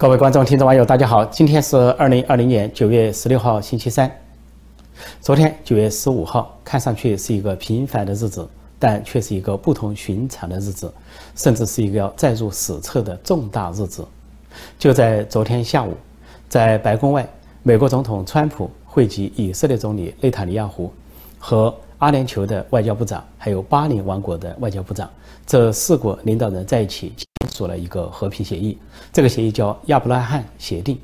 各位观众、听众、网友，大家好！今天是二零二零年九月十六号，星期三。昨天九月十五号，看上去是一个平凡的日子，但却是一个不同寻常的日子，甚至是一个要载入史册的重大日子。就在昨天下午，在白宫外，美国总统川普汇集以色列总理内塔尼亚胡和阿联酋的外交部长，还有巴林王国的外交部长，这四国领导人在一起。签署了一个和平协议，这个协议叫亚伯拉罕协定。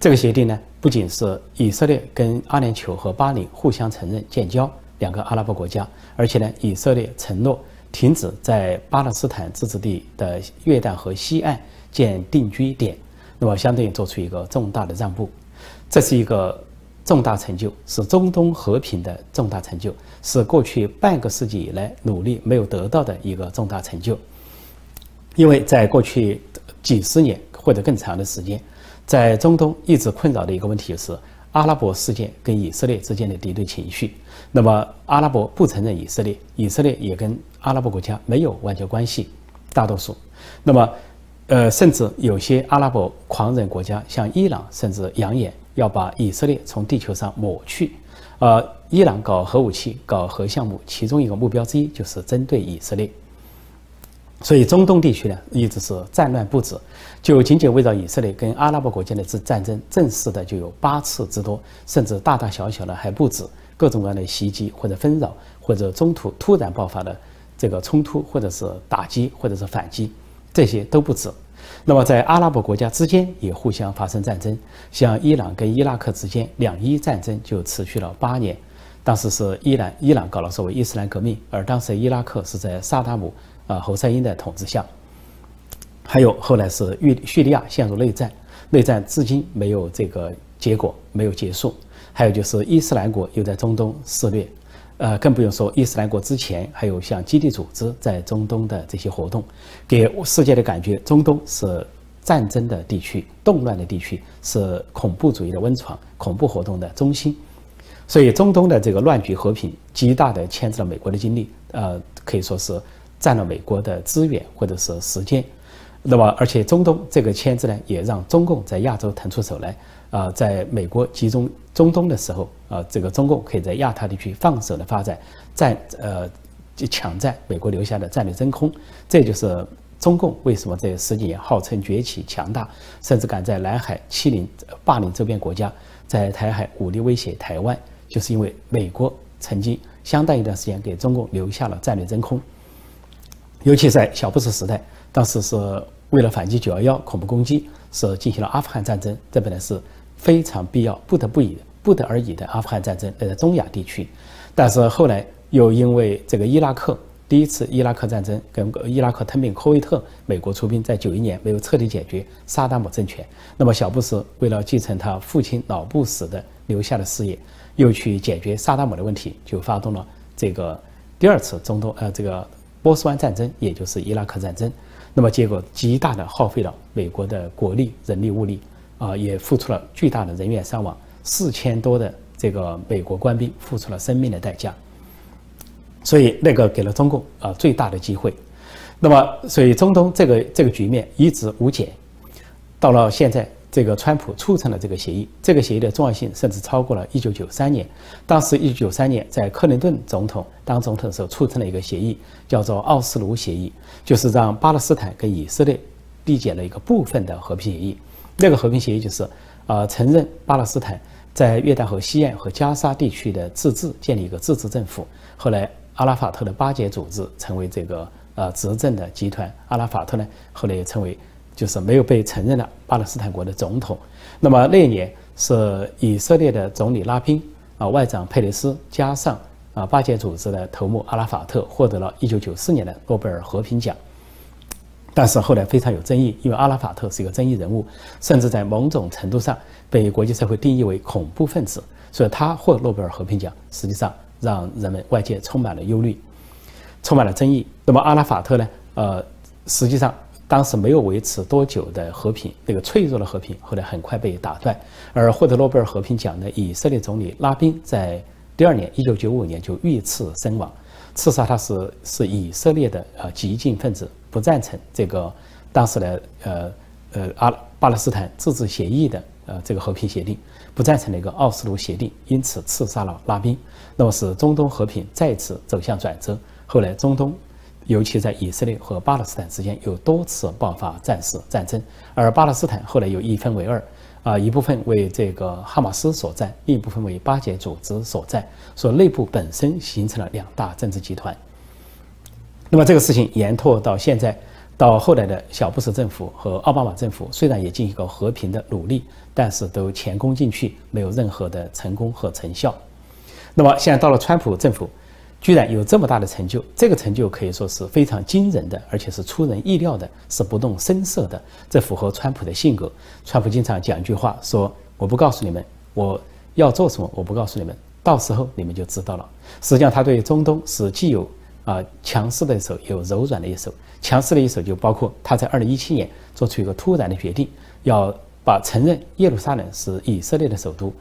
这个协定呢，不仅是以色列跟阿联酋和巴林互相承认建交两个阿拉伯国家，而且呢，以色列承诺停止在巴勒斯坦自治地的约旦河西岸建定居点，那么相当于做出一个重大的让步。这是一个重大成就，是中东和平的重大成就，是过去半个世纪以来努力没有得到的一个重大成就。因为在过去几十年或者更长的时间，在中东一直困扰的一个问题是阿拉伯世界跟以色列之间的敌对情绪。那么阿拉伯不承认以色列，以色列也跟阿拉伯国家没有外交关系，大多数。那么，呃，甚至有些阿拉伯狂人国家，像伊朗，甚至扬言要把以色列从地球上抹去。呃，伊朗搞核武器、搞核项目，其中一个目标之一就是针对以色列。所以中东地区呢，一直是战乱不止，就仅仅围绕以色列跟阿拉伯国家的这战争，正式的就有八次之多，甚至大大小小的还不止，各种各样的袭击或者纷扰，或者中途突然爆发的这个冲突，或者是打击，或者是反击，这些都不止。那么在阿拉伯国家之间也互相发生战争，像伊朗跟伊拉克之间两伊战争就持续了八年，当时是伊朗伊朗搞了所谓伊斯兰革命，而当时伊拉克是在萨达姆。啊，侯赛因的统治下，还有后来是叙叙利亚陷入内战，内战至今没有这个结果，没有结束。还有就是伊斯兰国又在中东肆虐，呃，更不用说伊斯兰国之前还有像基地组织在中东的这些活动，给世界的感觉，中东是战争的地区、动乱的地区，是恐怖主义的温床、恐怖活动的中心。所以，中东的这个乱局和平，极大的牵制了美国的精力，呃，可以说是。占了美国的资源或者是时间，那么而且中东这个签字呢，也让中共在亚洲腾出手来啊，在美国集中中东的时候啊，这个中共可以在亚太地区放手的发展，占呃抢占美国留下的战略真空。这就是中共为什么这十几年号称崛起强大，甚至敢在南海欺凌霸凌周边国家，在台海武力威胁台湾，就是因为美国曾经相当一段时间给中共留下了战略真空。尤其在小布什时代，当时是为了反击九幺幺恐怖攻击，是进行了阿富汗战争。这本来是非常必要、不得不以、不得而已的阿富汗战争，在中亚地区。但是后来又因为这个伊拉克第一次伊拉克战争跟伊拉克吞并科威特，美国出兵，在九一年没有彻底解决萨达姆政权。那么小布什为了继承他父亲老布什的留下的事业，又去解决萨达姆的问题，就发动了这个第二次中东呃这个。波斯湾战争，也就是伊拉克战争，那么结果极大的耗费了美国的国力、人力、物力，啊，也付出了巨大的人员伤亡，四千多的这个美国官兵付出了生命的代价。所以那个给了中共啊最大的机会。那么，所以中东这个这个局面一直无解，到了现在。这个川普促成了这个协议，这个协议的重要性甚至超过了一九九三年。当时一九九三年在克林顿总统当总统的时候，促成了一个协议，叫做奥斯卢协议，就是让巴勒斯坦跟以色列缔结了一个部分的和平协议。那个和平协议就是，呃，承认巴勒斯坦在约旦河西岸和加沙地区的自治，建立一个自治政府。后来阿拉法特的巴解组织成为这个呃执政的集团，阿拉法特呢后来也成为。就是没有被承认的巴勒斯坦国的总统。那么那一年是以色列的总理拉宾啊，外长佩雷斯加上啊巴解组织的头目阿拉法特获得了1994年的诺贝尔和平奖。但是后来非常有争议，因为阿拉法特是一个争议人物，甚至在某种程度上被国际社会定义为恐怖分子，所以他获诺贝尔和平奖实际上让人们外界充满了忧虑，充满了争议。那么阿拉法特呢？呃，实际上。当时没有维持多久的和平，那个脆弱的和平，后来很快被打断。而获得诺贝尔和平奖的以色列总理拉宾，在第二年，一九九五年就遇刺身亡。刺杀他是是以色列的呃激进分子，不赞成这个当时的呃呃阿巴勒斯坦自治协议的呃这个和平协定，不赞成那个奥斯陆协定，因此刺杀了拉宾，那么使中东和平再次走向转折。后来中东，尤其在以色列和巴勒斯坦之间有多次爆发战事战争，而巴勒斯坦后来又一分为二。啊，一部分为这个哈马斯所占，另一部分为巴解组织所在，所内部本身形成了两大政治集团。那么这个事情延拓到现在，到后来的小布什政府和奥巴马政府，虽然也进行过和平的努力，但是都前功尽弃，没有任何的成功和成效。那么现在到了川普政府。居然有这么大的成就，这个成就可以说是非常惊人的，而且是出人意料的，是不动声色的。这符合川普的性格。川普经常讲一句话，说：“我不告诉你们我要做什么，我不告诉你们，到时候你们就知道了。”实际上，他对中东是既有啊强势的一手，有柔软的一手。强势的一手就包括他在二零一七年做出一个突然的决定，要把承认耶路撒冷是以色列的首都，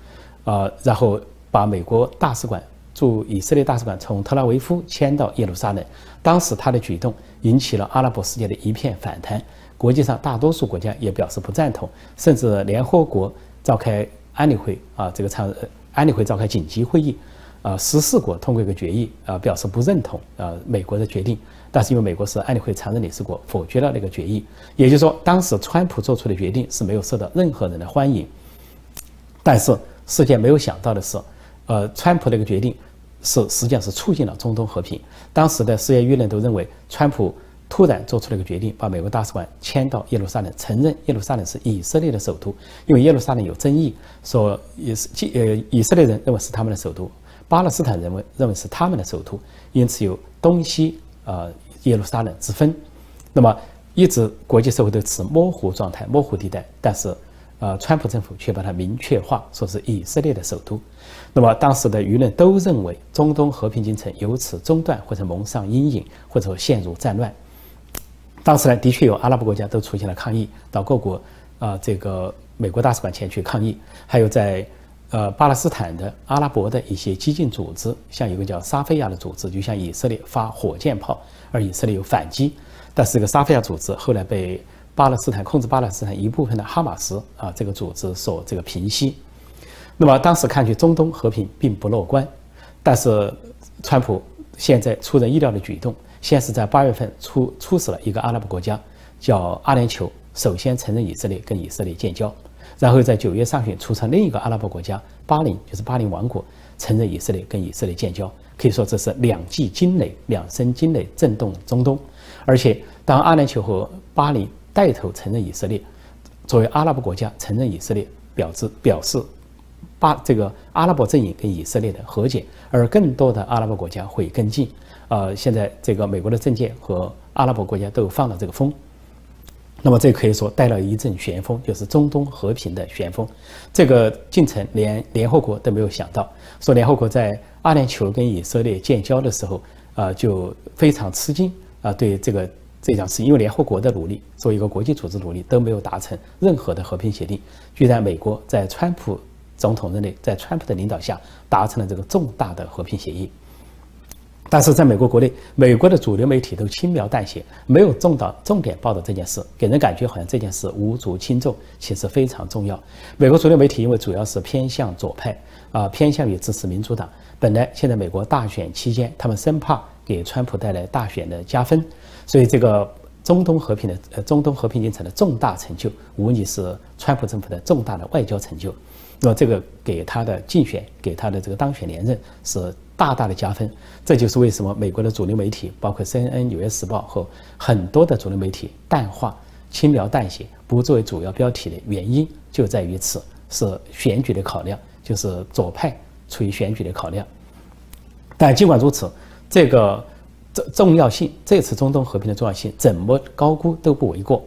啊，然后把美国大使馆。驻以色列大使馆从特拉维夫迁到耶路撒冷，当时他的举动引起了阿拉伯世界的一片反弹，国际上大多数国家也表示不赞同，甚至联合国召开安理会啊，这个常安理会召开紧急会议，啊，十四国通过一个决议啊，表示不认同啊美国的决定，但是因为美国是安理会常任理事国，否决了那个决议，也就是说，当时川普做出的决定是没有受到任何人的欢迎，但是世界没有想到的是，呃，川普那个决定。是实际上是促进了中东和平。当时的世界舆论都认为，川普突然做出了一个决定，把美国大使馆迁到耶路撒冷，承认耶路撒冷是以色列的首都。因为耶路撒冷有争议，说也是呃以色列人认为是他们的首都，巴勒斯坦认为认为是他们的首都，因此有东西呃耶路撒冷之分。那么一直国际社会都持模糊状态、模糊地带，但是。呃，川普政府却把它明确化，说是以色列的首都。那么当时的舆论都认为，中东和平进程由此中断，或者蒙上阴影，或者说陷入战乱。当时呢，的确有阿拉伯国家都出现了抗议，到各国啊这个美国大使馆前去抗议，还有在呃巴勒斯坦的阿拉伯的一些激进组织，像一个叫沙菲亚的组织，就向以色列发火箭炮，而以色列有反击。但是这个沙菲亚组织后来被。巴勒斯坦控制巴勒斯坦一部分的哈马斯啊，这个组织所这个平息。那么当时看去中东和平并不乐观，但是川普现在出人意料的举动，先是在八月份出出使了一个阿拉伯国家，叫阿联酋，首先承认以色列跟以色列建交，然后在九月上旬出使另一个阿拉伯国家巴林，就是巴林王国，承认以色列跟以色列建交。可以说这是两记惊雷，两声惊雷震动中东。而且当阿联酋和巴林。带头承认以色列，作为阿拉伯国家承认以色列，表示表示巴这个阿拉伯阵营跟以色列的和解，而更多的阿拉伯国家会跟进。呃，现在这个美国的政界和阿拉伯国家都放了这个风，那么这可以说带了一阵旋风，就是中东和平的旋风。这个进程连联合国都没有想到，说联合国在阿联酋跟以色列建交的时候，啊，就非常吃惊啊，对这个。这件事，因为联合国的努力，作为一个国际组织努力都没有达成任何的和平协定，居然美国在川普总统任内，在川普的领导下达成了这个重大的和平协议。但是在美国国内，美国的主流媒体都轻描淡写，没有重到重点报道这件事，给人感觉好像这件事无足轻重，其实非常重要。美国主流媒体因为主要是偏向左派，啊，偏向于支持民主党。本来现在美国大选期间，他们生怕给川普带来大选的加分。所以，这个中东和平的呃，中东和平进程的重大成就，无疑是川普政府的重大的外交成就。那么，这个给他的竞选，给他的这个当选连任是大大的加分。这就是为什么美国的主流媒体，包括 CNN、纽约时报和很多的主流媒体淡化、轻描淡写，不作为主要标题的原因，就在于此，是选举的考量，就是左派出于选举的考量。但尽管如此，这个。重要性，这次中东和平的重要性怎么高估都不为过，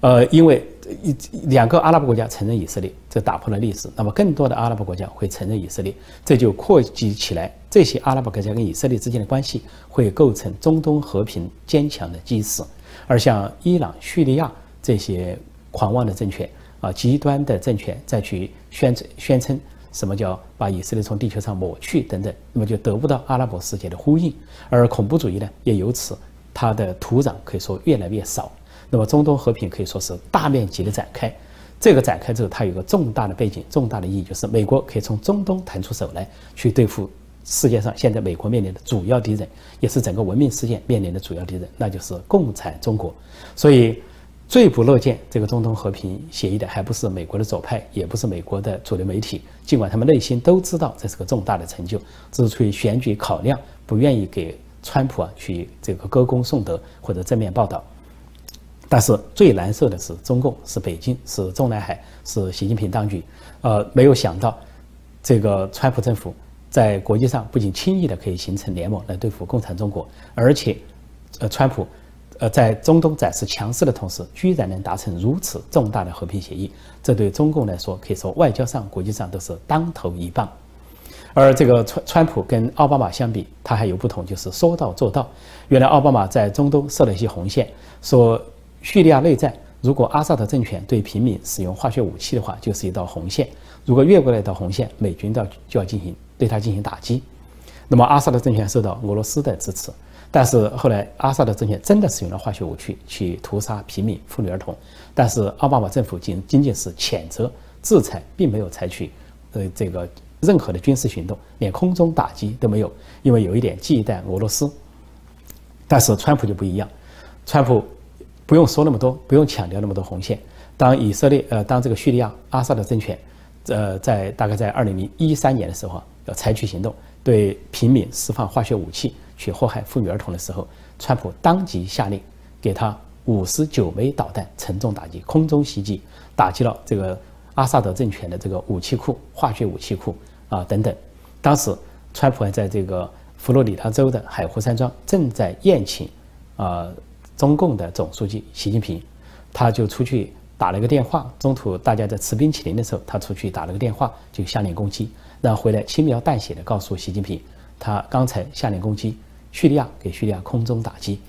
呃，因为一两个阿拉伯国家承认以色列，这打破了历史。那么更多的阿拉伯国家会承认以色列，这就扩及起来，这些阿拉伯国家跟以色列之间的关系会构成中东和平坚强的基石。而像伊朗、叙利亚这些狂妄的政权啊，极端的政权再去宣宣称。什么叫把以色列从地球上抹去等等，那么就得不到阿拉伯世界的呼应，而恐怖主义呢，也由此它的土壤可以说越来越少。那么中东和平可以说是大面积的展开。这个展开之后，它有个重大的背景、重大的意义，就是美国可以从中东腾出手来，去对付世界上现在美国面临的主要敌人，也是整个文明世界面临的主要敌人，那就是共产中国。所以，最不乐见这个中东和平协议的，还不是美国的左派，也不是美国的主流媒体，尽管他们内心都知道这是个重大的成就，只是出于选举考量，不愿意给川普啊去这个歌功颂德或者正面报道。但是最难受的是中共，是北京，是中南海，是习近平当局。呃，没有想到，这个川普政府在国际上不仅轻易的可以形成联盟来对付共产中国，而且，呃，川普，呃，在中东展示强势的同时，居然能达成如此重大的和平协议，这对中共来说，可以说外交上、国际上都是当头一棒。而这个川川普跟奥巴马相比，他还有不同，就是说到做到。原来奥巴马在中东设了一些红线，说。叙利亚内战，如果阿萨德政权对平民使用化学武器的话，就是一道红线。如果越过那道红线，美军到就要进行对他进行打击。那么阿萨德政权受到俄罗斯的支持，但是后来阿萨德政权真的使用了化学武器去屠杀平民、妇女、儿童，但是奥巴马政府仅仅仅是谴责、制裁，并没有采取呃这个任何的军事行动，连空中打击都没有，因为有一点忌惮俄罗斯。但是川普就不一样，川普。不用说那么多，不用强调那么多红线。当以色列，呃，当这个叙利亚阿萨德政权，呃，在大概在二零零一三年的时候，要采取行动，对平民释放化学武器去祸害妇女儿童的时候，川普当即下令给他五十九枚导弹，沉重打击，空中袭击，打击了这个阿萨德政权的这个武器库、化学武器库啊等等。当时，川普还在这个佛罗里达州的海湖山庄正在宴请，啊。中共的总书记习近平，他就出去打了个电话。中途大家在吃冰淇淋的时候，他出去打了个电话，就下令攻击，然后回来轻描淡写的告诉习近平，他刚才下令攻击叙利亚，给叙利亚空中打击。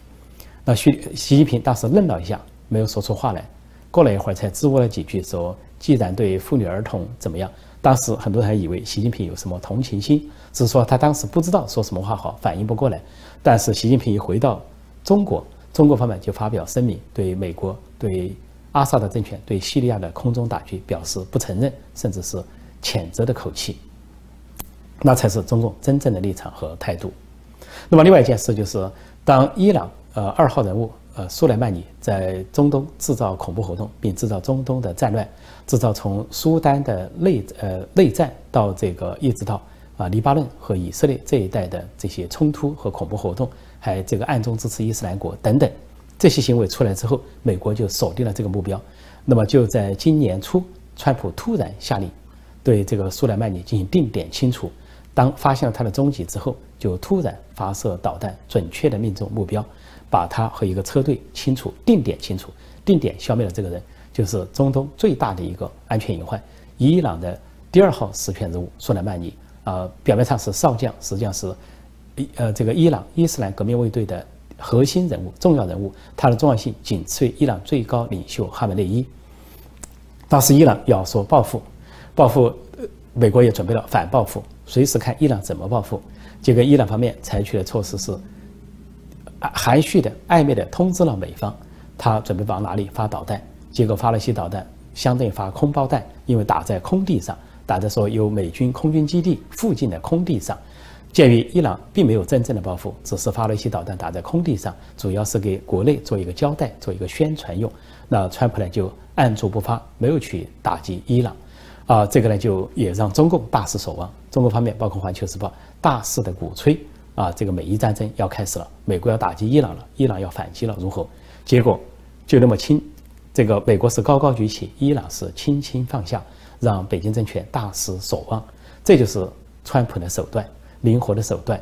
那叙习近平当时愣了一下，没有说出话来。过了一会儿，才支吾了几句，说：“既然对妇女儿童怎么样？”当时很多人还以为习近平有什么同情心，只是说他当时不知道说什么话好，反应不过来。但是习近平一回到中国，中国方面就发表声明，对美国、对阿萨德政权、对叙利亚的空中打击表示不承认，甚至是谴责的口气。那才是中共真正的立场和态度。那么，另外一件事就是，当伊朗呃二号人物呃苏莱曼尼在中东制造恐怖活动，并制造中东的战乱，制造从苏丹的内呃内战到这个一直到啊黎巴嫩和以色列这一带的这些冲突和恐怖活动。还这个暗中支持伊斯兰国等等，这些行为出来之后，美国就锁定了这个目标。那么就在今年初，川普突然下令对这个苏莱曼尼进行定点清除。当发现了他的踪迹之后，就突然发射导弹，准确的命中目标，把他和一个车队清除，定点清除，定点消灭了这个人，就是中东最大的一个安全隐患——伊朗的第二号实权人物苏莱曼尼。啊，表面上是少将，实际上是。伊呃，这个伊朗伊斯兰革命卫队的核心人物、重要人物，他的重要性仅次于伊朗最高领袖哈梅内伊。当时伊朗要说报复，报复，美国也准备了反报复，随时看伊朗怎么报复。结果伊朗方面采取的措施是，含蓄的、暧昧的通知了美方，他准备往哪里发导弹。结果发了些导弹，相当于发空包弹，因为打在空地上，打在说有美军空军基地附近的空地上。鉴于伊朗并没有真正的报复，只是发了一些导弹打在空地上，主要是给国内做一个交代、做一个宣传用。那川普呢就按住不发，没有去打击伊朗，啊，这个呢就也让中共大失所望。中国方面，包括《环球时报》大肆的鼓吹啊，这个美伊战争要开始了，美国要打击伊朗了，伊朗要反击了，如何？结果就那么轻，这个美国是高高举起，伊朗是轻轻放下，让北京政权大失所望。这就是川普的手段。灵活的手段，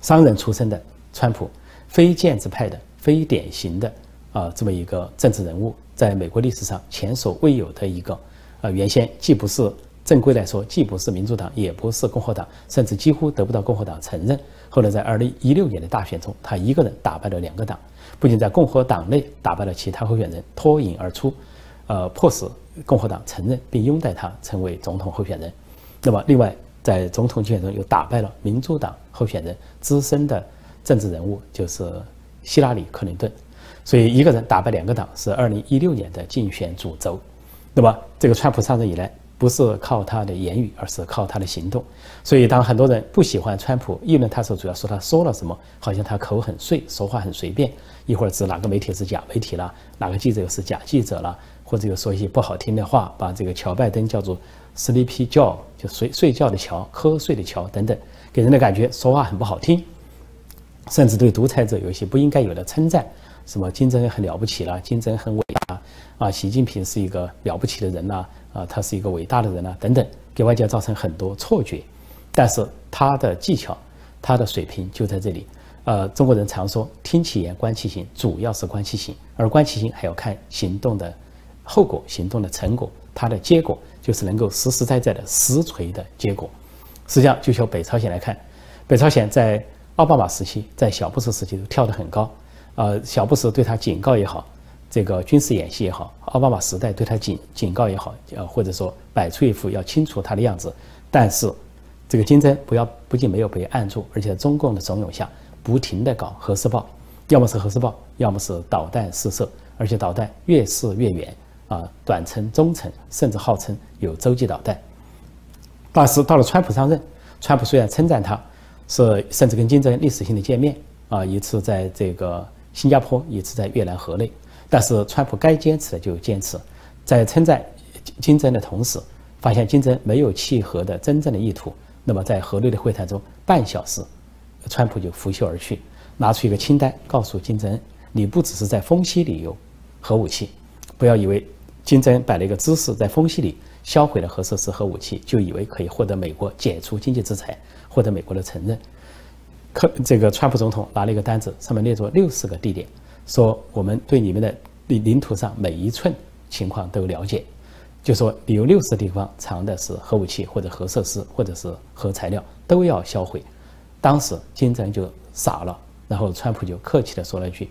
商人出身的川普，非建制派的、非典型的啊，这么一个政治人物，在美国历史上前所未有的一个啊，原先既不是正规来说，既不是民主党，也不是共和党，甚至几乎得不到共和党承认。后来在二零一六年的大选中，他一个人打败了两个党，不仅在共和党内打败了其他候选人，脱颖而出，呃，迫使共和党承认并拥戴他成为总统候选人。那么，另外。在总统竞选中又打败了民主党候选人资深的政治人物，就是希拉里·克林顿，所以一个人打败两个党是二零一六年的竞选主轴。那么这个川普上任以来，不是靠他的言语，而是靠他的行动。所以当很多人不喜欢川普议论他时候，主要说他说了什么，好像他口很碎，说话很随便，一会儿指哪个媒体是假媒体了，哪个记者又是假记者了，或者又说一些不好听的话，把这个乔拜登叫做 “sleepy Joe”，就睡睡觉的乔，瞌睡的乔等等，给人的感觉说话很不好听，甚至对独裁者有一些不应该有的称赞。什么金正恩很了不起了，金正恩很伟大啊，习近平是一个了不起的人呐，啊，他是一个伟大的人呐，等等，给外界造成很多错觉。但是他的技巧，他的水平就在这里。呃，中国人常说听其言观其行，主要是观其行，而观其行还要看行动的后果、行动的成果，它的结果就是能够实实在在的实锤的结果。实际上，就从北朝鲜来看，北朝鲜在奥巴马时期、在小布什时期都跳得很高。呃，小布什对他警告也好，这个军事演习也好，奥巴马时代对他警警告也好，呃，或者说摆出一副要清除他的样子，但是这个金正不要不仅没有被按住，而且在中共的怂恿下，不停的搞核试爆，要么是核试爆，要么是导弹试射，而且导弹越试越远啊，短程、中程，甚至号称有洲际导弹。但是到了川普上任，川普虽然称赞他，是甚至跟金正历史性的见面啊，一次在这个。新加坡一次在越南河内，但是川普该坚持的就坚持，在称赞金正恩的同时，发现金正恩没有契合的真正的意图。那么在核内的会谈中，半小时，川普就拂袖而去，拿出一个清单，告诉金正恩：“你不只是在风息里有核武器，不要以为金正恩摆了一个姿势，在风息里销毁了核设施、核武器，就以为可以获得美国解除经济制裁，获得美国的承认。”克这个川普总统拿了一个单子，上面列出六十个地点，说我们对你们的领领土上每一寸情况都了解，就说你有六十个地方藏的是核武器或者核设施或者是核材料都要销毁。当时金正恩就傻了，然后川普就客气地说了一句：“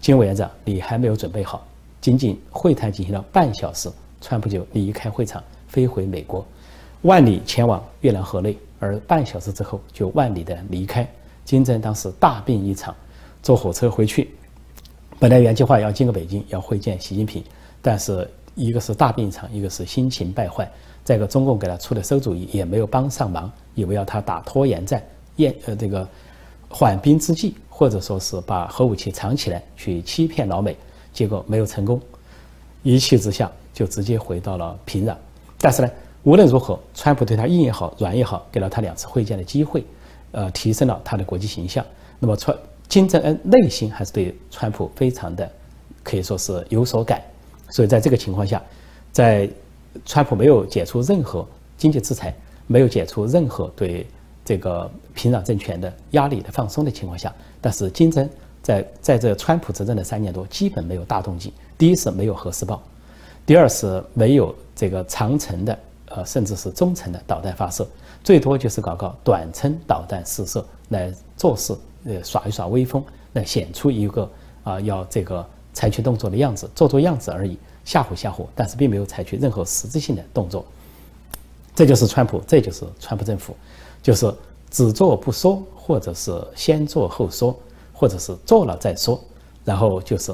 金委员长，你还没有准备好。”仅仅会谈进行了半小时，川普就离开会场飞回美国，万里前往越南河内，而半小时之后就万里的离开。金正恩当时大病一场，坐火车回去，本来原计划要经过北京要会见习近平，但是一个是大病一场，一个是心情败坏，再一个中共给他出的馊主意也没有帮上忙，以为要他打拖延战，验呃这个缓兵之计，或者说是把核武器藏起来去欺骗老美，结果没有成功，一气之下就直接回到了平壤。但是呢，无论如何，川普对他硬也好，软也好，给了他两次会见的机会。呃，提升了他的国际形象。那么，川金正恩内心还是对川普非常的，可以说是有所感。所以，在这个情况下，在川普没有解除任何经济制裁，没有解除任何对这个平壤政权的压力的放松的情况下，但是金正在在这川普执政的三年多，基本没有大动静。第一是没有核试爆，第二是没有这个长城的，呃，甚至是中程的导弹发射。最多就是搞搞短程导弹试射来做事，呃，耍一耍威风，来显出一个啊要这个采取动作的样子，做做样子而已，吓唬吓唬，但是并没有采取任何实质性的动作。这就是川普，这就是川普政府，就是只做不说，或者是先做后说，或者是做了再说，然后就是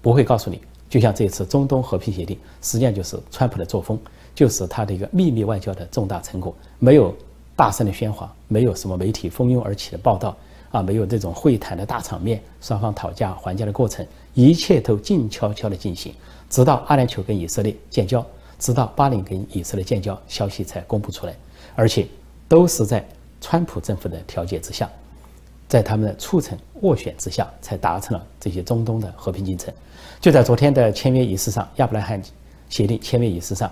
不会告诉你。就像这次中东和平协定，实际上就是川普的作风。就是他的一个秘密外交的重大成果，没有大声的喧哗，没有什么媒体蜂拥而起的报道啊，没有这种会谈的大场面，双方讨价还价的过程，一切都静悄悄的进行，直到阿联酋跟以色列建交，直到巴林跟以色列建交，消息才公布出来，而且都是在川普政府的调解之下，在他们的促成斡旋之下，才达成了这些中东的和平进程。就在昨天的签约仪式上，亚伯拉罕协定签约仪式上。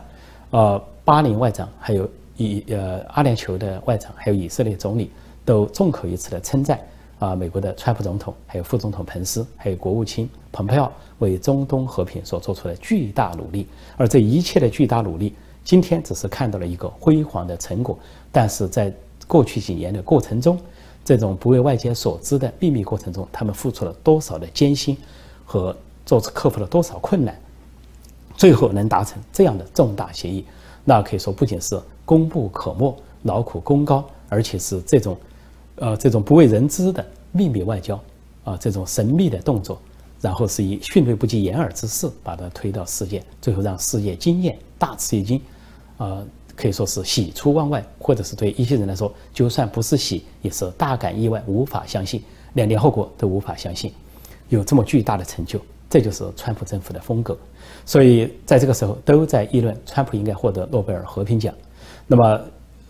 呃，巴林外长，还有以呃阿联酋的外长，还有以色列总理，都众口一词的称赞啊，美国的川普总统，还有副总统彭斯，还有国务卿蓬佩奥为中东和平所做出的巨大努力。而这一切的巨大努力，今天只是看到了一个辉煌的成果，但是在过去几年的过程中，这种不为外界所知的秘密过程中，他们付出了多少的艰辛和做出克服了多少困难。最后能达成这样的重大协议，那可以说不仅是功不可没、劳苦功高，而且是这种，呃，这种不为人知的秘密外交，啊，这种神秘的动作，然后是以迅雷不及掩耳之势把它推到世界，最后让世界惊艳大吃一惊，啊，可以说是喜出望外，或者是对一些人来说，就算不是喜，也是大感意外，无法相信，两年后果都无法相信，有这么巨大的成就，这就是川普政府的风格。所以在这个时候，都在议论川普应该获得诺贝尔和平奖。那么，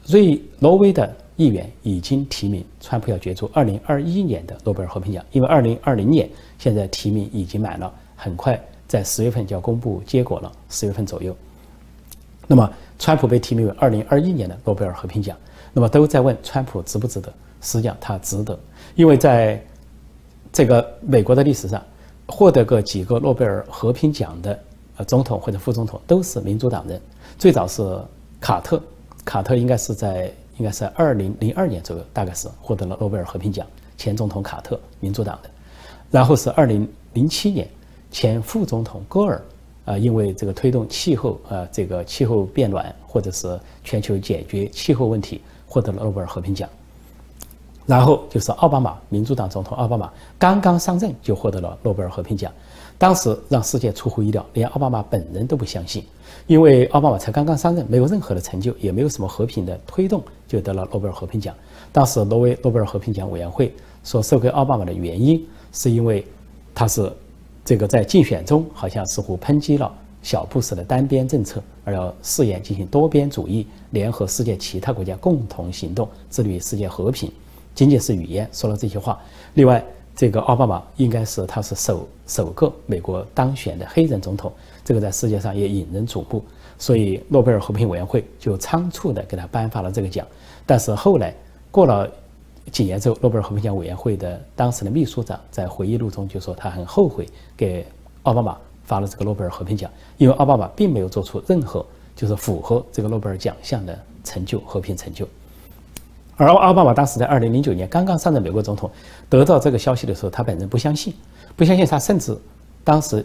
瑞挪威的议员已经提名川普要角逐2021年的诺贝尔和平奖，因为2020年现在提名已经满了，很快在十月份就要公布结果了，十月份左右。那么，川普被提名为2021年的诺贝尔和平奖，那么都在问川普值不值得？实际上他值得，因为在这个美国的历史上，获得过几个诺贝尔和平奖的呃总统或者副总统都是民主党人，最早是卡特。卡特应该是在应该是在二零零二年左右，大概是获得了诺贝尔和平奖。前总统卡特，民主党的。然后是二零零七年，前副总统戈尔，啊，因为这个推动气候，呃，这个气候变暖或者是全球解决气候问题，获得了诺贝尔和平奖。然后就是奥巴马，民主党总统奥巴马刚刚上任就获得了诺贝尔和平奖，当时让世界出乎意料，连奥巴马本人都不相信。因为奥巴马才刚刚上任，没有任何的成就，也没有什么和平的推动，就得了诺贝尔和平奖。当时挪威诺贝尔和平奖委员会说，授给奥巴马的原因是因为他是这个在竞选中好像似乎抨击了小布什的单边政策，而要试验进行多边主义，联合世界其他国家共同行动，致力于世界和平。仅仅是语言说了这些话。另外，这个奥巴马应该是他是首首个美国当选的黑人总统。这个在世界上也引人瞩目，所以诺贝尔和平委员会就仓促地给他颁发了这个奖。但是后来过了几年之后，诺贝尔和平奖委员会的当时的秘书长在回忆录中就说他很后悔给奥巴马发了这个诺贝尔和平奖，因为奥巴马并没有做出任何就是符合这个诺贝尔奖项的成就和平成就。而奥巴马当时在二零零九年刚刚上任美国总统，得到这个消息的时候，他本人不相信，不相信他甚至当时。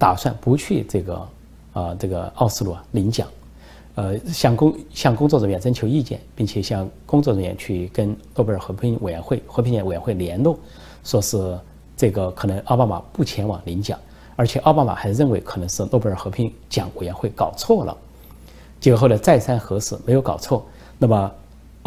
打算不去这个，啊，这个奥斯陆啊领奖，呃，向工向工作人员征求意见，并且向工作人员去跟诺贝尔和平委员会和平奖委员会联络，说是这个可能奥巴马不前往领奖，而且奥巴马还认为可能是诺贝尔和平奖委员会搞错了，结果后来再三核实没有搞错，那么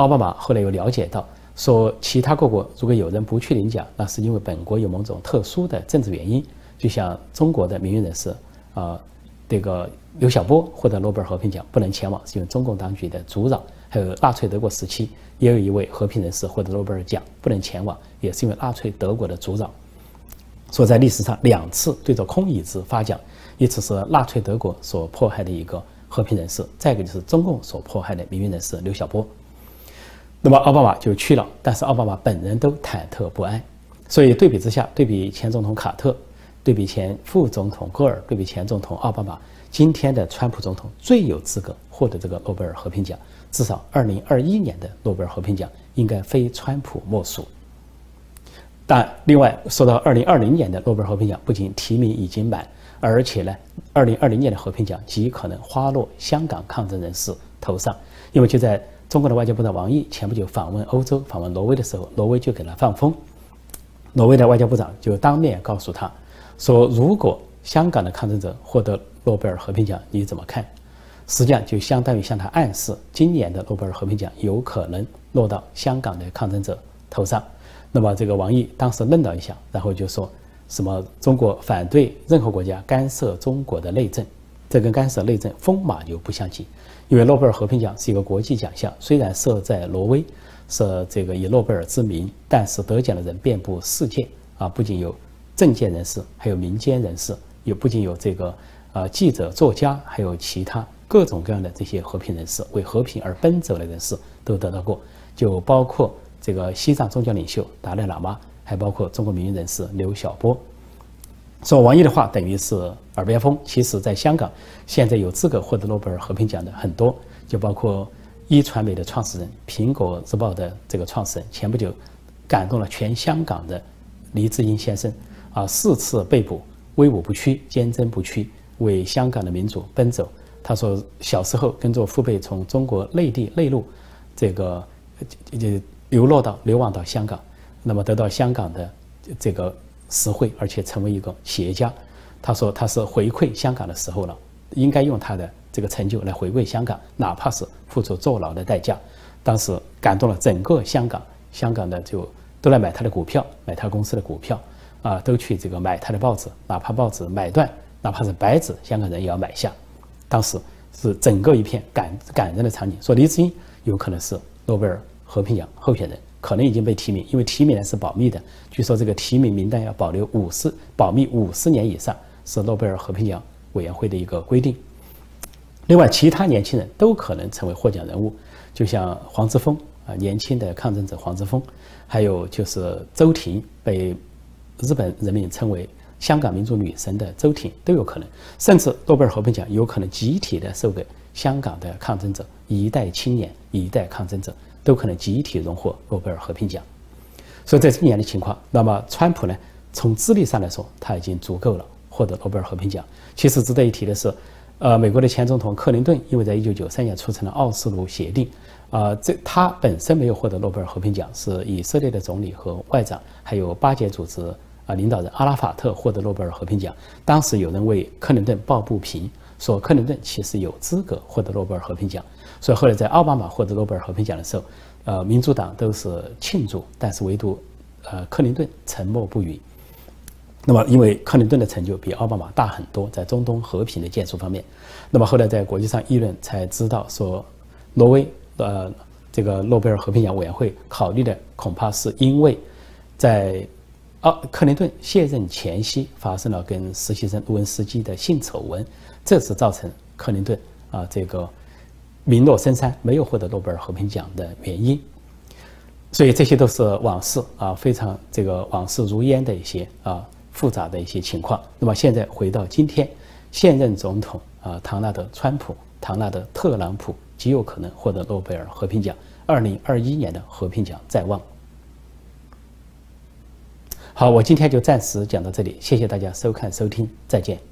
奥巴马后来又了解到，说其他各国如果有人不去领奖，那是因为本国有某种特殊的政治原因。就像中国的名誉人士，啊，这个刘晓波获得诺贝尔和平奖不能前往，是因为中共当局的阻扰；还有纳粹德国时期也有一位和平人士获得诺贝尔奖不能前往，也是因为纳粹德国的阻扰。说在历史上两次对着空椅子发奖，一次是纳粹德国所迫害的一个和平人士，再一个就是中共所迫害的名誉人士刘晓波。那么奥巴马就去了，但是奥巴马本人都忐忑不安。所以对比之下，对比前总统卡特。对比前副总统戈尔，对比前总统奥巴马，今天的川普总统最有资格获得这个诺贝尔和平奖。至少二零二一年的诺贝尔和平奖应该非川普莫属。但另外说到二零二零年的诺贝尔和平奖，不仅提名已经满，而且呢，二零二零年的和平奖极可能花落香港抗争人士头上。因为就在中国的外交部长王毅前不久访问欧洲、访问挪威的时候，挪威就给他放风，挪威的外交部长就当面告诉他。说如果香港的抗争者获得诺贝尔和平奖，你怎么看？实际上就相当于向他暗示，今年的诺贝尔和平奖有可能落到香港的抗争者头上。那么这个王毅当时愣了一下，然后就说什么中国反对任何国家干涉中国的内政，这跟干涉内政风马牛不相及。因为诺贝尔和平奖是一个国际奖项，虽然设在挪威，设这个以诺贝尔之名，但是得奖的人遍布世界啊，不仅有。政界人士，还有民间人士，也不仅有这个呃记者、作家，还有其他各种各样的这些和平人士，为和平而奔走的人士都得到过，就包括这个西藏宗教领袖达赖喇嘛，还包括中国名誉人士刘晓波。说王毅的话等于是耳边风。其实，在香港，现在有资格获得诺贝尔和平奖的很多，就包括一传媒的创始人、苹果日报的这个创始人，前不久感动了全香港的黎智英先生。啊，四次被捕，威武不屈，坚贞不屈，为香港的民主奔走。他说，小时候跟着父辈从中国内地内陆，这个就流落到流亡到香港，那么得到香港的这个实惠，而且成为一个企业家。他说，他是回馈香港的时候了，应该用他的这个成就来回馈香港，哪怕是付出坐牢的代价。当时感动了整个香港，香港的就都来买他的股票，买他公司的股票，啊，都去这个买他的报纸，哪怕报纸买断，哪怕是白纸，香港人也要买下。当时是整个一片感感人的场景。说黎智英有可能是诺贝尔和平奖候选人，可能已经被提名，因为提名呢是保密的，据说这个提名名单要保留五十保密五十年以上，是诺贝尔和平奖委员会的一个规定。另外，其他年轻人都可能成为获奖人物。就像黄之锋啊，年轻的抗争者黄之锋，还有就是周婷，被日本人民称为香港民族女神的周婷都有可能，甚至诺贝尔和平奖有可能集体的授给香港的抗争者，一代青年、一代抗争者都可能集体荣获诺贝尔和平奖。所以在今年的情况，那么川普呢，从资历上来说，他已经足够了获得诺贝尔和平奖。其实值得一提的是。呃，美国的前总统克林顿，因为在一九九三年促成了奥斯陆协定，啊，这他本身没有获得诺贝尔和平奖，是以色列的总理和外长，还有巴解组织啊领导人阿拉法特获得诺贝尔和平奖。当时有人为克林顿抱不平，说克林顿其实有资格获得诺贝尔和平奖。所以后来在奥巴马获得诺贝尔和平奖的时候，呃，民主党都是庆祝，但是唯独呃克林顿沉默不语。那么，因为克林顿的成就比奥巴马大很多，在中东和平的建设方面，那么后来在国际上议论才知道说，挪威呃这个诺贝尔和平奖委员会考虑的恐怕是因为，在奥克林顿卸任前夕发生了跟实习生卢文斯基的性丑闻，这是造成克林顿啊这个名落深山，没有获得诺贝尔和平奖的原因。所以这些都是往事啊，非常这个往事如烟的一些啊。复杂的一些情况。那么现在回到今天，现任总统啊，唐纳德·川普、唐纳德·特朗普极有可能获得诺贝尔和平奖。二零二一年的和平奖在望。好，我今天就暂时讲到这里，谢谢大家收看收听，再见。